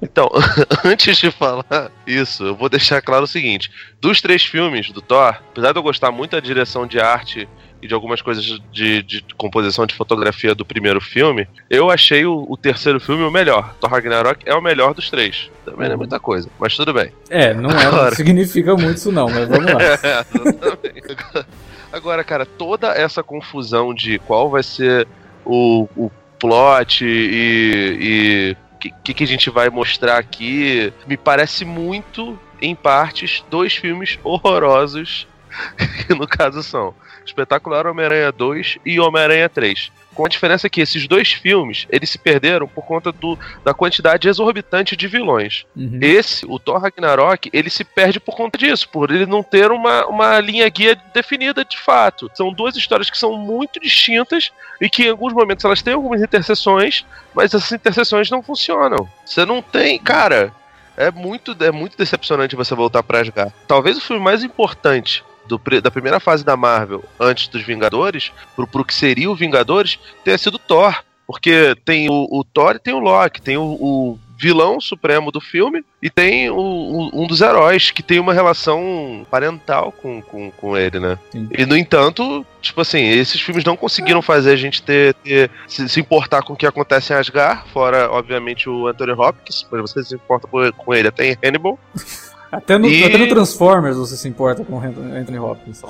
Então, antes de falar isso, eu vou deixar claro o seguinte: dos três filmes do Thor, apesar de eu gostar muito da direção de arte de algumas coisas de, de composição de fotografia do primeiro filme, eu achei o, o terceiro filme o melhor. Thor Ragnarok é o melhor dos três. Também não é muita coisa, mas tudo bem. É, não, é, não Agora. significa muito isso não, mas vamos lá. É. Agora, cara, toda essa confusão de qual vai ser o, o plot e o que, que, que a gente vai mostrar aqui me parece muito, em partes, dois filmes horrorosos, que no caso são Espetacular Homem-Aranha 2 e Homem-Aranha 3. Com a diferença que esses dois filmes, eles se perderam por conta do, da quantidade exorbitante de vilões. Uhum. Esse, o Thor Ragnarok, ele se perde por conta disso, por ele não ter uma, uma linha guia definida de fato. São duas histórias que são muito distintas e que em alguns momentos elas têm algumas interseções, mas essas interseções não funcionam. Você não tem, cara. É muito, é muito decepcionante você voltar pra Asgard. Talvez o filme mais importante do da primeira fase da Marvel, antes dos Vingadores, pro, pro que seria o Vingadores, tenha sido Thor. Porque tem o, o Thor e tem o Loki, tem o, o vilão supremo do filme e tem o- o- um dos heróis que tem uma relação parental com, com, com ele, né? Sim. E no entanto, tipo assim, esses filmes não conseguiram fazer a gente ter, ter- se, se importar com o que acontece em Asgard, fora, obviamente, o Anthony Hopkins, mas você se importa com- com ele até em Hannibal. Até no, E- até no Transformers você se importa com o Anthony Hopkins.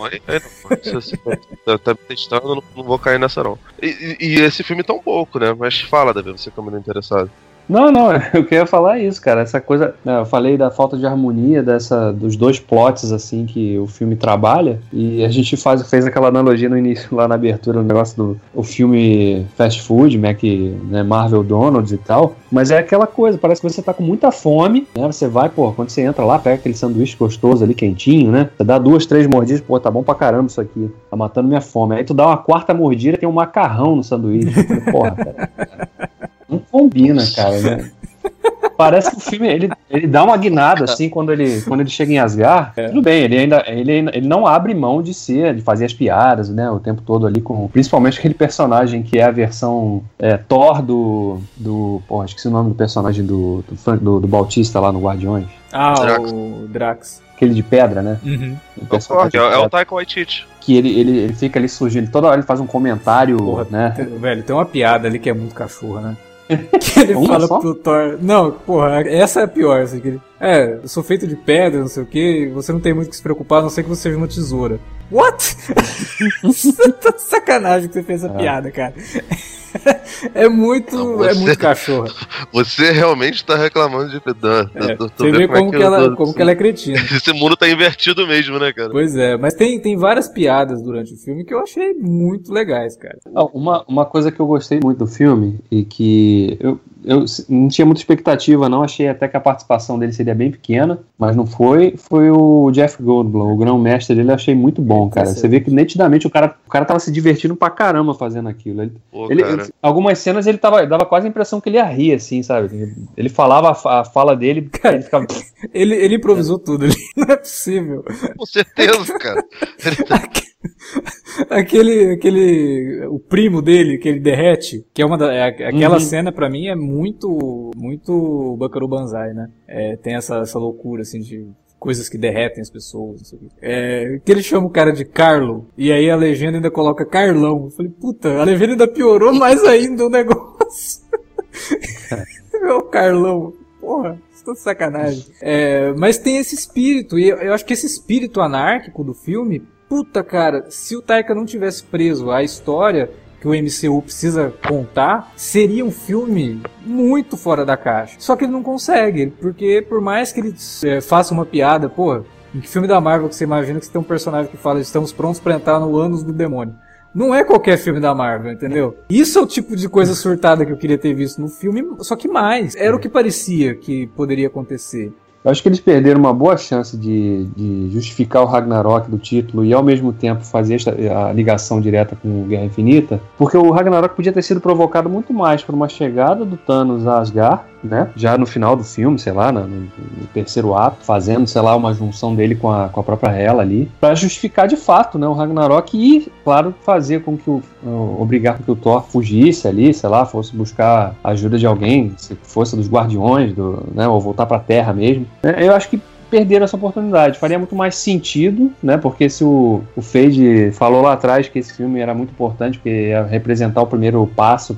Se você tá, me testando, eu não, não vou cair nessa não. E, e- e esse filme tão pouco, né? Mas fala, Davi, você que é muito interessado. Não, não, eu queria falar isso, cara. Essa coisa. né, eu falei da falta de harmonia dessa, dos dois plots, assim, que o filme trabalha. E a gente faz, fez aquela analogia no início, lá na abertura, no negócio do o filme fast food, Mac, né, Marvel Donald's e tal. Mas é aquela coisa, parece que você tá com muita fome, né? Você vai, pô, quando você entra lá, pega aquele sanduíche gostoso ali, quentinho, né? Você dá duas, três mordidas, pô, tá bom pra caramba isso aqui. Tá matando minha fome. Aí tu dá uma quarta mordida tem um macarrão no sanduíche. Porra, cara. Não combina, cara, né? Parece que o filme ele, ele dá uma guinada assim quando ele, quando ele chega em Asgard. Tudo bem, ele ainda ele, ele não abre mão de ser, de fazer as piadas, né? O tempo todo ali com. Principalmente aquele personagem que é a versão é, Thor do. do. Porra, esqueci o nome do personagem do, do, do, do Bautista lá no Guardiões. Ah, Drax. o Drax. Aquele de pedra, né? Uhum. O É o personagem Thor, é, é o. Taika Waititi. Que ele, ele, ele fica ali surgindo. Toda hora ele faz um comentário, Porra, né? Tem- Velho, tem uma piada ali que é muito cachorra, né? Que ele Uma fala só? pro Thor. Não, porra, essa é a pior. Assim, que ele, é, eu sou feito de pedra, não sei o que, você não tem muito que se preocupar, a não ser que você seja uma tesoura. What? tá de sacanagem que você fez essa É. piada, cara. é muito, Não, é você- muito cachorro. Você realmente tá reclamando de Dan. É, Eu tô- tô você vê como, é que ela, tô- como que ela é cretina. Esse mundo tá invertido mesmo, né, cara? Pois é, mas tem, tem várias piadas durante o filme que eu achei muito legais, cara. Ah, Uma, uma coisa que eu gostei muito do filme e que eu, eu não tinha muita expectativa, não. Achei até que a participação dele seria bem pequena, mas não foi. Foi o Jeff Goldblum, o grão-mestre dele. Eu achei muito bom, cara. Você vê que nitidamente o cara, o cara tava se divertindo pra caramba fazendo aquilo. Ele, Pô, ele- cara. ele- algumas cenas ele tava, dava quase a impressão que ele ia rir, assim, sabe? Ele falava a, a fala dele, ele ficava. Ele, ele improvisou tudo ali, não é possível. Com certeza, cara. Ele tá- Aquele, aquele, o primo dele, que ele derrete, que é uma da, é, aquela Uhum. cena pra mim é muito, muito Bakaru Banzai, né? É, tem essa, essa loucura, assim, de coisas que derretem as pessoas, não sei o quê. É, que ele chama o cara de Carlo, e aí a legenda ainda coloca Carlão. Eu falei, puta, a legenda ainda piorou mais ainda o negócio. é o Carlão. Porra, isso tá de sacanagem. É, mas tem esse espírito, e eu acho que esse espírito anárquico do filme, puta cara, se o Taika não tivesse preso à história que o MCU precisa contar, seria um filme muito fora da caixa. Só que ele não consegue, porque por mais que ele é, faça uma piada, porra, em que filme da Marvel que você imagina que você tem um personagem que fala estamos prontos pra entrar no ânus do demônio? Não é qualquer filme da Marvel, entendeu? Isso é o tipo de coisa surtada que eu queria ter visto no filme, só que mais. Era o que parecia que poderia acontecer. Eu acho que eles perderam uma boa chance de, de justificar o Ragnarok do título e ao mesmo tempo fazer esta- a ligação direta com Guerra Infinita, porque o Ragnarok podia ter sido provocado muito mais por uma chegada do Thanos a Asgard, né? Já no final do filme, sei lá, no, no terceiro ato, fazendo, sei lá, uma junção dele com a, com a própria Hela ali, para justificar de fato, né, o Ragnarok e, claro, fazer com que o, o- obrigar com que o Thor fugisse ali, sei lá, fosse buscar ajuda de alguém, se fosse dos Guardiões, do, né, ou voltar para a Terra mesmo. É, Eu acho que perderam essa oportunidade. Faria muito mais sentido, né? Porque se o, o Fade falou lá atrás que esse filme era muito importante, porque ia representar o primeiro passo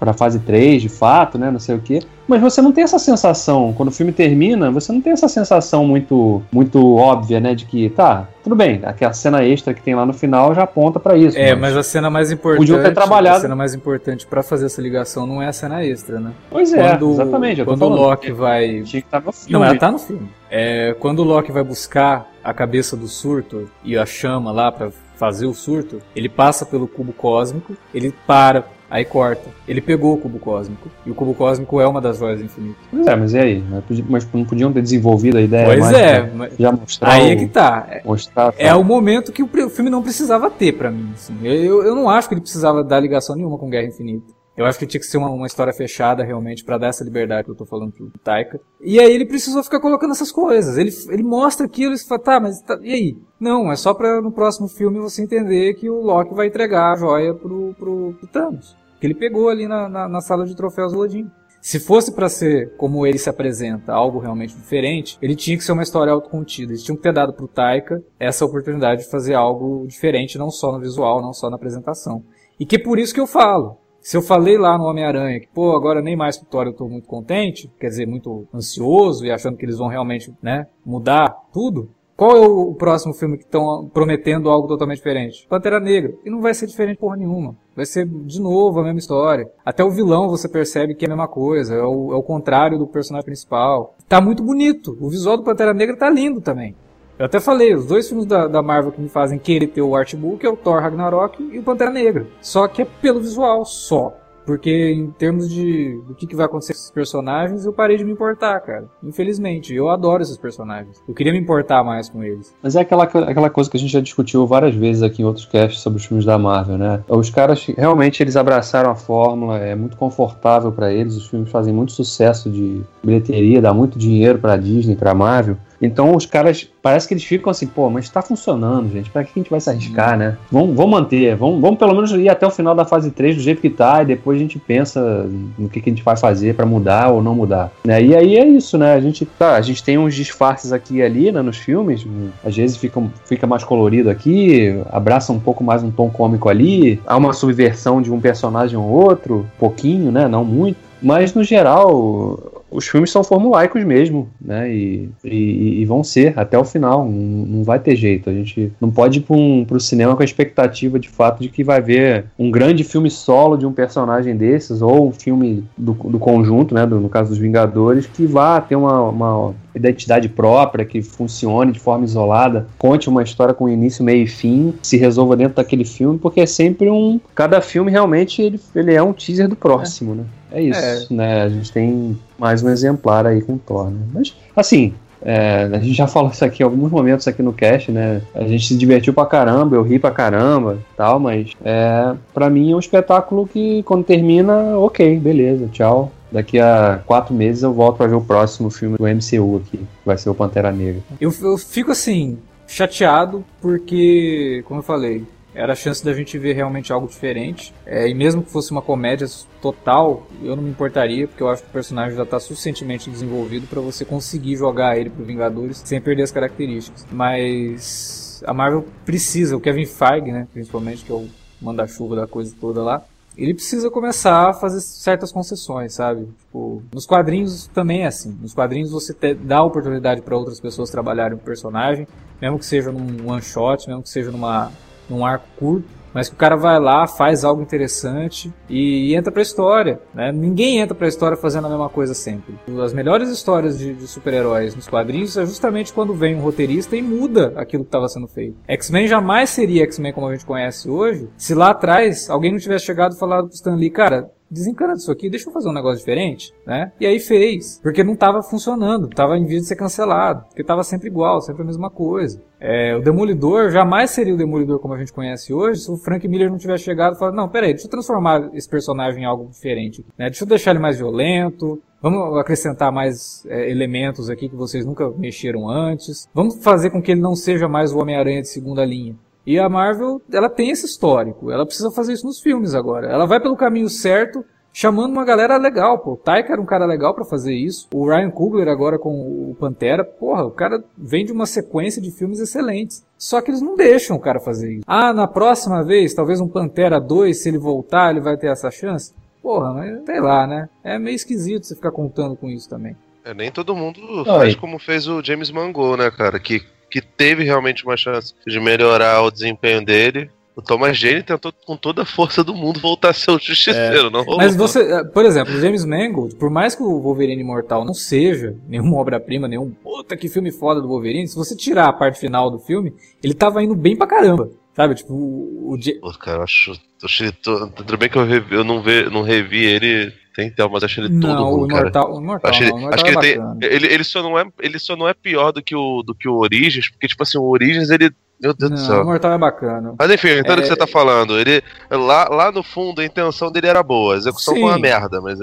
para a fase 3, de fato, né? Não sei o quê. Mas você não tem essa sensação, quando o filme termina, você não tem essa sensação muito, muito óbvia, né? De que, tá, tudo bem, aquela cena extra que tem lá no final já aponta para isso. É, mas a cena mais importante. Podiam ter trabalhado. A cena mais importante pra fazer essa ligação não é a cena extra, né? Pois é, quando, exatamente. Quando o. Loki vai. Tinha que estar no filme. Não, ela tá no filme. É, quando o Loki vai buscar a cabeça do surto e a chama lá pra fazer o surto, ele passa pelo cubo cósmico, ele para, aí corta. Ele pegou o cubo cósmico. E o cubo cósmico é uma das joias infinitas. Pois é, mas e aí? Mas não podiam ter desenvolvido a ideia pois mais, é, né? mas- Já mostrar aí o- é que tá. É- mostrar É o momento que o filme não precisava ter pra mim. assim. Eu, eu não acho que ele precisava dar ligação nenhuma com Guerra Infinita. Eu acho que tinha que ser uma, uma história fechada realmente pra dar essa liberdade que eu tô falando pro Taika. E aí ele precisou ficar colocando essas coisas. Ele, ele mostra aquilo e fala, tá, mas tá- e aí? Não, é só pra no próximo filme você entender que o Loki vai entregar a joia pro, pro, pro Thanos. Que ele pegou ali na, na, na sala de troféus do Odin. Se fosse pra ser como ele se apresenta, algo realmente diferente, ele tinha que ser uma história autocontida. Eles tinham que ter dado pro Taika essa oportunidade de fazer algo diferente, não só no visual, não só na apresentação. E que é por isso que eu falo. Se eu falei lá no Homem-Aranha que, pô, agora nem mais Thor eu tô muito contente, quer dizer, muito ansioso e achando que eles vão realmente, né, mudar tudo. Qual é o próximo filme que estão prometendo algo totalmente diferente? Pantera Negra. E não vai ser diferente porra nenhuma. Vai ser de novo a mesma história. Até o vilão você percebe que é a mesma coisa. É o, é o contrário do personagem principal. Tá muito bonito. O visual do Pantera Negra tá lindo também. Eu até falei, os dois filmes da, da Marvel que me fazem querer ter o artbook é o Thor Ragnarok e o Pantera Negra. Só que é pelo visual, só. Porque em termos de do que, que vai acontecer com esses personagens, eu parei de me importar, cara. Infelizmente. Eu adoro esses personagens. Eu queria me importar mais com eles. Mas é aquela, aquela coisa que a gente já discutiu várias vezes aqui em outros casts sobre os filmes da Marvel, né? Os caras realmente eles abraçaram a fórmula, é muito confortável pra eles, os filmes fazem muito sucesso de bilheteria, dá muito dinheiro pra Disney, pra Marvel. Então os caras, parece que eles ficam assim, pô, mas tá funcionando, gente, pra que a gente vai se arriscar, né? Vamos, vamos manter, vamos, vamos pelo menos ir até o final da fase 3 do jeito que tá, e depois a gente pensa no que, que a gente vai fazer pra mudar ou não mudar. Né? E aí é isso, né? A gente, tá, a gente tem uns disfarces aqui e ali, né, nos filmes, às vezes fica, fica mais colorido aqui, abraça um pouco mais um tom cômico ali, há uma subversão de um personagem ou outro, pouquinho, né? Não muito. Mas no geral, os filmes são formulaicos mesmo, né? E, e, e vão ser até o final. Não, não, vai ter jeito. A gente não pode ir para um, o cinema com a expectativa de fato de que vai ver um grande filme solo de um personagem desses, ou um filme do, do conjunto, né? Do, no caso dos Vingadores, que vá ter uma, uma identidade própria, que funcione de forma isolada, conte uma história com início, meio e fim, se resolva dentro daquele filme, porque é sempre um. Cada filme realmente ele, ele é um teaser do próximo, é. né? É isso, é. né? A gente tem mais um exemplar aí com Thor, né? Mas, assim, é, a gente já falou isso aqui em alguns momentos aqui no cast, né? A gente se divertiu pra caramba, eu ri pra caramba tal, mas é, pra mim é um espetáculo que quando termina, ok, beleza, tchau. Daqui a quatro meses eu volto para ver o próximo filme do MCU aqui, vai ser o Pantera Negra. Eu, eu fico assim, chateado, porque, como eu falei, era a chance da gente ver realmente algo diferente. É, e mesmo que fosse uma comédia total, eu não me importaria, porque eu acho que o personagem já está suficientemente desenvolvido para você conseguir jogar ele pro Vingadores sem perder as características. Mas a Marvel precisa, o Kevin Feige, né, principalmente, que é o manda-chuva da coisa toda lá, ele precisa começar a fazer certas concessões, sabe? Tipo, nos quadrinhos também é assim. Nos quadrinhos você te, dá oportunidade para outras pessoas trabalharem o personagem, mesmo que seja num one shot, mesmo que seja numa, num arco curto mas que o cara vai lá, faz algo interessante e, e entra pra história. Né? Ninguém entra pra história fazendo a mesma coisa sempre. As melhores histórias de, de super-heróis nos quadrinhos é justamente quando vem um roteirista e muda aquilo que estava sendo feito. X-Men jamais seria X-Men como a gente conhece hoje se lá atrás alguém não tivesse chegado e falado pro Stan Lee, cara, desencana disso aqui, deixa eu fazer um negócio diferente, né? E aí fez, porque não estava funcionando, estava em vez de ser cancelado, porque estava sempre igual, sempre a mesma coisa. É, o Demolidor jamais seria o Demolidor como a gente conhece hoje se o Frank Miller não tivesse chegado e falado, não, peraí, deixa eu transformar esse personagem em algo diferente, né? Deixa eu deixar ele mais violento, Vamos acrescentar mais é, elementos aqui que vocês nunca mexeram antes. Vamos fazer com que ele não seja mais o Homem-Aranha de segunda linha. E a Marvel, ela tem esse histórico. Ela precisa fazer isso nos filmes agora. Ela vai pelo caminho certo, chamando uma galera legal, pô. O Taika era um cara legal para fazer isso. O Ryan Coogler agora com o Pantera, porra, o cara vem de uma sequência de filmes excelentes. Só que eles não deixam o cara fazer isso. Ah, na próxima vez, talvez um Pantera 2, se ele voltar, ele vai ter essa chance. Porra, mas sei lá, né? É meio esquisito você ficar contando com isso também. É, nem todo mundo faz como fez o James Mangold, né, cara? Que que teve realmente uma chance de melhorar o desempenho dele. O Thomas Jane tentou com toda a força do mundo voltar a ser o justiceiro, é. não rolou. Mas você, eh, por exemplo, o James Mangold, por mais que o Wolverine Imortal não seja nenhuma obra-prima, nenhum puta que filme foda do Wolverine, se você tirar a parte final do filme, ele tava indo bem pra caramba. Sabe, tipo, o. o Pô, cara, eu acho. achei, tudo bem que eu, revi, eu não, ve, não revi ele tem Theo, mas acho ele não, todo ruim, cara. O Imortal, acho, ele, não, acho que ele, tem, ele, ele, só não é, ele só não é pior do que o, do que o Origins, porque, tipo assim, o Origins, ele. Meu Deus não, do céu. O Imortal é bacana. Mas enfim, eu entendo o é... que você tá falando. Ele, lá, lá no fundo, a intenção dele era boa. A execução Sim. foi uma merda, mas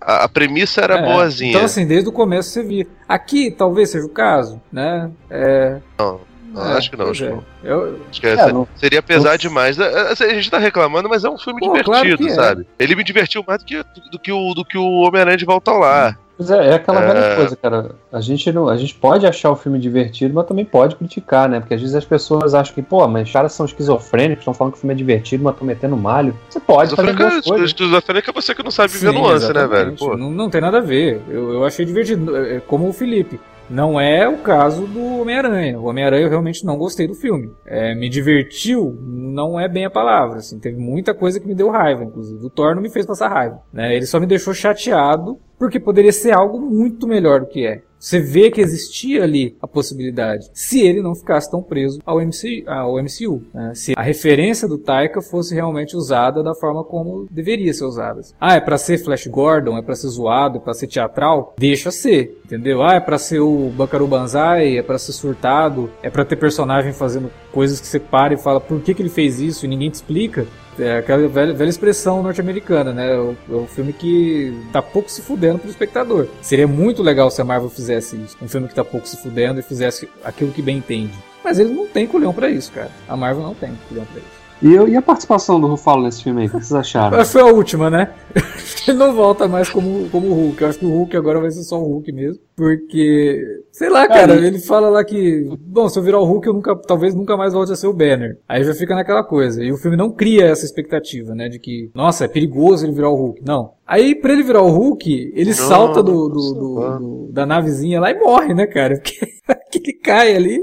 a, a premissa era é, boazinha. Então, assim, desde o começo você via. Aqui, talvez seja o caso, né? É... Não. Não, é, acho que não, acho, é. não. Eu... acho que é, não... seria pesar demais. A gente tá reclamando, mas é um filme Pô, divertido, claro é. sabe? Ele me divertiu mais do que, do que o, do que o Homem-Aranha de Volta ao Lar. Pois é, é aquela velha é. coisa, cara. A gente, não, a gente pode achar o filme divertido, mas também pode criticar, né? Porque às vezes as pessoas acham que, pô, mas os caras são esquizofrênicos, estão falando que o filme é divertido, mas estão metendo malho. Você pode fazer duas coisas. Esquizofrênico é você que não sabe viver nuance, né, velho? Pô. Não, não tem nada a ver. Eu, eu achei divertido. Como o Felipe. Não é o caso do Homem-Aranha. O Homem-Aranha eu realmente não gostei do filme. É, me divertiu, não é bem a palavra. Assim, teve muita coisa que me deu raiva, inclusive. O Thor não me fez passar raiva. Né? Ele só me deixou chateado porque poderia ser algo muito melhor do que é. Você vê que existia ali a possibilidade, se ele não ficasse tão preso ao, ao MCU. Né? Se a referência do Taika fosse realmente usada da forma como deveria ser usada. Ah, é para ser Flash Gordon, é para ser zoado, é para ser teatral? Deixa ser, entendeu? Ah, é para ser o Bakaru Banzai, é para ser surtado, é para ter personagem fazendo coisas que você para e fala por que, que ele fez isso e ninguém te explica. É aquela velha, velha expressão norte-americana, né? É o, é filme que tá pouco se fudendo pro espectador. Seria muito legal se a Marvel fizesse isso. Um filme que tá pouco se fudendo e fizesse aquilo que bem entende. Mas eles não têm culhão para isso, cara. A Marvel não tem culhão pra isso. E, eu, e a participação do Rufalo nesse filme aí? O que vocês acharam? Foi a última, né? Ele não volta mais como, como Hulk. Eu acho que o Hulk agora vai ser só o Hulk mesmo. Porque, sei lá, cara, ele fala lá que, bom, se eu virar o Hulk, eu nunca, talvez nunca mais volte a ser o Banner. Aí já fica naquela coisa. E o filme não cria essa expectativa, né? De que, nossa, é perigoso ele virar o Hulk. Não. Aí, pra ele virar o Hulk, ele Nossa, salta do, do- do- do- da navezinha lá e morre, né, cara? Porque ele cai ali.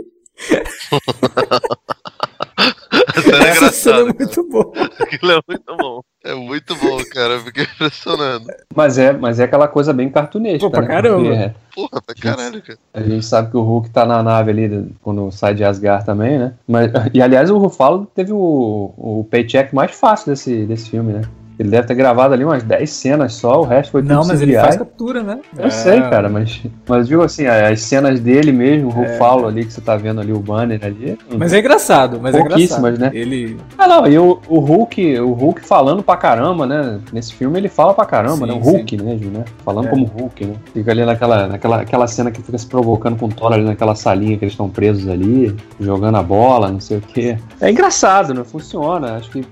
Essa é Essa cena é engraçado. muito boa. Aquilo é muito bom. É muito bom, cara. Eu fiquei impressionado. Mas é, mas é aquela coisa bem cartunesca. Pô, pra né? caramba. Porque, é, Porra, pra caralho, cara. A gente sabe que o Hulk tá na nave ali quando sai de Asgard também, né? Mas, e aliás, o Ruffalo teve o, o paycheck mais fácil desse, desse filme, né? Ele deve ter gravado ali umas 10 cenas só, o resto foi tudo Não, mas ele CGI. faz captura, né? Eu sei, cara, mas, mas digo assim, as cenas dele mesmo, o Ruffalo ali, que você tá vendo ali, o banner ali. Mas é engraçado, mas é engraçado. Pouquíssimas, né? Ele. Ah, não, e o, o Hulk, o Hulk falando pra caramba, né? Nesse filme ele fala pra caramba, Sim, né? O Hulk mesmo, né? Falando É. como Hulk, né? Fica ali naquela, naquela aquela cena que fica se provocando com o Thor ali naquela salinha que eles estão presos ali, jogando a bola, não sei o quê. É engraçado, né? Funciona. Acho que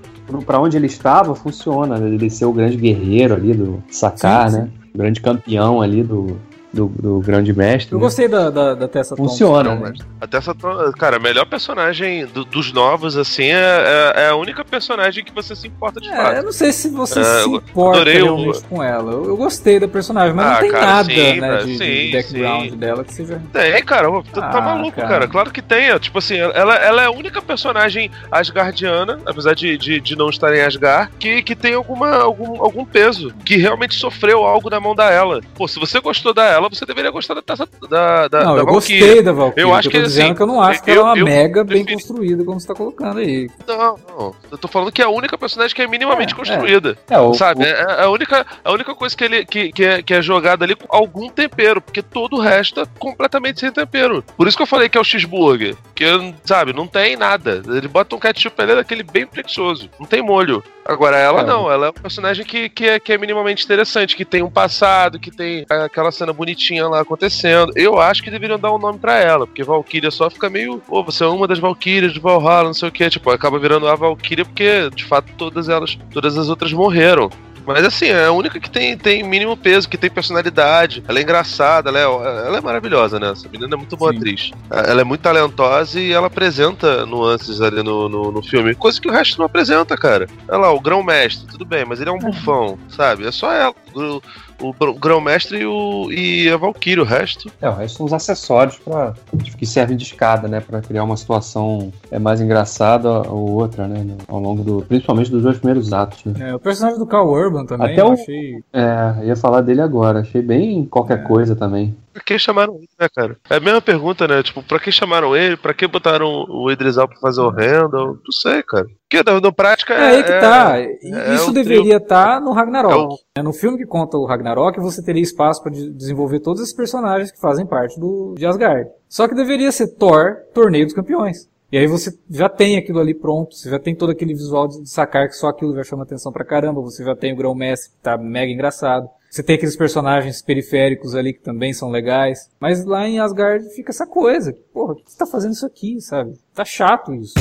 pra onde ele estava, funciona. né? Ele ser o grande guerreiro ali do Sakar, né? O grande campeão ali do, do, do grande mestre. Eu né? gostei da, da, da Tessa Thompson. Funciona, Não, né? mas até essa. to- Cara, a melhor personagem do- dos novos, assim, é, é- é a única personagem que você se importa de É, eu fato. não sei se você É, se eu importa adorei o- realmente com ela. Eu, eu gostei da personagem, mas Ah, não tem cara, nada, sim, né, de, de sim, background sim. dela que seja. Tem, cara, tu tá Ah, maluco, cara. cara. Claro que tem. Tipo assim, ela, ela é a única personagem asgardiana, apesar de, de, de não estar em Asgard, que, que tem alguma, algum, algum peso, que realmente sofreu algo na mão da ela. Pô, se você gostou da ela, você deveria gostar da taça da, da, não, da eu Valkyria. gostei da Valkyrie. Eu acho eu que, assim, que eu não acho que eu- ela é uma eu mega bem construída, como você tá colocando aí. Não, não. Eu tô falando que é a única personagem que é minimamente É, construída. É, o, Sabe? o- É é a única, a única coisa que, ele, que, que, é, que é jogada ali com algum tempero, porque todo o resto é completamente sem tempero. Por isso que eu falei que é o cheeseburger. Que, sabe, não tem nada. Ele bota um ketchup ali daquele bem preguiçoso. Não tem molho. Agora, ela É. não. Ela é um personagem que, que, é, que é minimamente interessante, que tem um passado, que tem aquela cena bonitinha lá acontecendo. Eu acho que deveriam dar um nome pra ela, porque Valkyria só fica meio. Pô, você é uma das Valkyrias de Valhalla, não sei o que. Tipo, acaba virando a Valkyria porque, de fato, todas elas, todas as outras morreram. Mas assim, é a única que tem, tem mínimo peso, que tem personalidade. Ela é engraçada, ela é, ela é maravilhosa, né? Essa menina é muito boa Sim. atriz. Ela é muito talentosa e ela apresenta nuances ali no, no, no filme. Coisa que o resto não apresenta, cara. Olha lá, o grão-mestre, tudo bem, mas ele é um bufão, sabe? É só ela. O, o, grão-mestre e, o, e a Valkyrie, o resto. É, o resto são os acessórios pra, que servem de escada, né? Pra criar uma situação é, mais engraçada ou outra, né? Ao longo do. Principalmente dos dois primeiros atos, né? É, o personagem do Carl Urban também, Até eu o- achei. É, eu ia falar dele agora. Achei bem qualquer É. coisa também. Pra que chamaram ele, né, cara? É a mesma pergunta, né? Tipo, pra que chamaram ele? Pra que botaram o Idris Elba pra fazer o Randall? Não sei, cara. Porque na, na prática É aí que tá. E é Isso deveria estar no É Ragnarok. o- É, No filme que conta o Ragnarok, você teria espaço para desenvolver todos esses personagens que fazem parte do de Asgard. Só que deveria ser Thor, Torneio dos Campeões. E aí você já tem aquilo ali pronto, você já tem todo aquele visual de de sacar que só aquilo já chama atenção pra caramba, você já tem o Grão-Mestre que tá mega engraçado. Você tem aqueles personagens periféricos ali que também são legais. Mas lá em Asgard fica essa coisa. Porra, por que você tá fazendo isso aqui, sabe? Tá chato isso.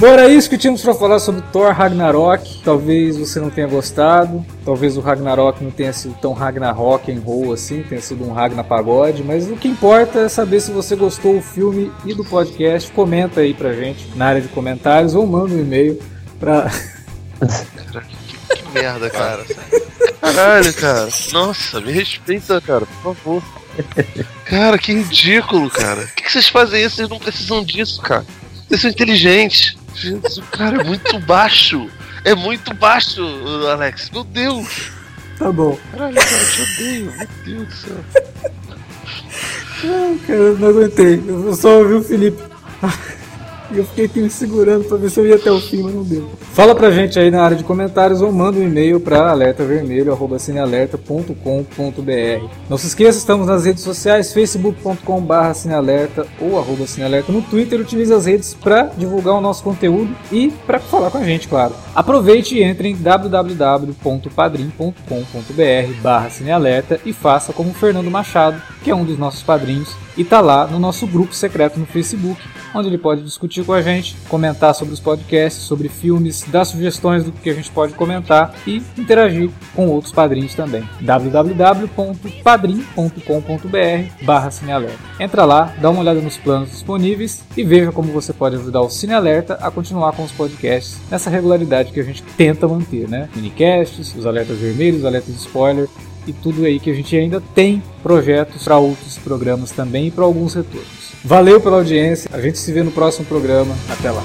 Bom, era isso que tínhamos pra falar sobre Thor Ragnarok. Talvez você não tenha gostado, talvez o Ragnarok não tenha sido tão Ragnarok and roll assim, tenha sido um Ragnar pagode, mas o que importa é saber se você gostou do filme e do podcast. Comenta aí pra gente na área de comentários ou manda um e-mail pra Que merda, cara. Caralho, cara. Nossa, me respeita, cara, por favor. Cara, que ridículo, cara. Por que que vocês fazem isso? Vocês não precisam disso, cara. Vocês são inteligentes. Jesus, o cara é muito baixo. É muito baixo, Alex. Meu Deus. Tá bom. Caralho, cara, eu te odeio. Meu Deus do céu. Ai, cara, eu não aguentei. Eu só ouvi o Felipe. E eu fiquei segurando pra ver se eu ia até o fim, mas não deu. Fala pra gente aí na área de comentários ou manda um e-mail pra alertavermelho.cinealerta.com.br. Não se esqueça, estamos nas redes sociais, facebook.com.br cinealerta ou arroba cinealerta no Twitter. Utilize as redes pra divulgar o nosso conteúdo e pra falar com a gente, claro. Aproveite e entre em www.padrim.com.br barra cinealerta e faça como Fernando Machado que é um dos nossos padrinhos, e tá lá no nosso grupo secreto no Facebook, onde ele pode discutir com a gente, comentar sobre os podcasts, sobre filmes, dar sugestões do que a gente pode comentar e interagir com outros padrinhos também. www.padrim.com.br barra Cinealerta. Entra lá, dá uma olhada nos planos disponíveis e veja como você pode ajudar o Cine Alerta a continuar com os podcasts nessa regularidade que a gente tenta manter, né? Minicasts, os alertas vermelhos, os alertas de spoiler e tudo aí que a gente ainda tem projetos para outros programas também e para alguns retornos. Valeu pela audiência, a gente se vê no próximo programa. Até lá.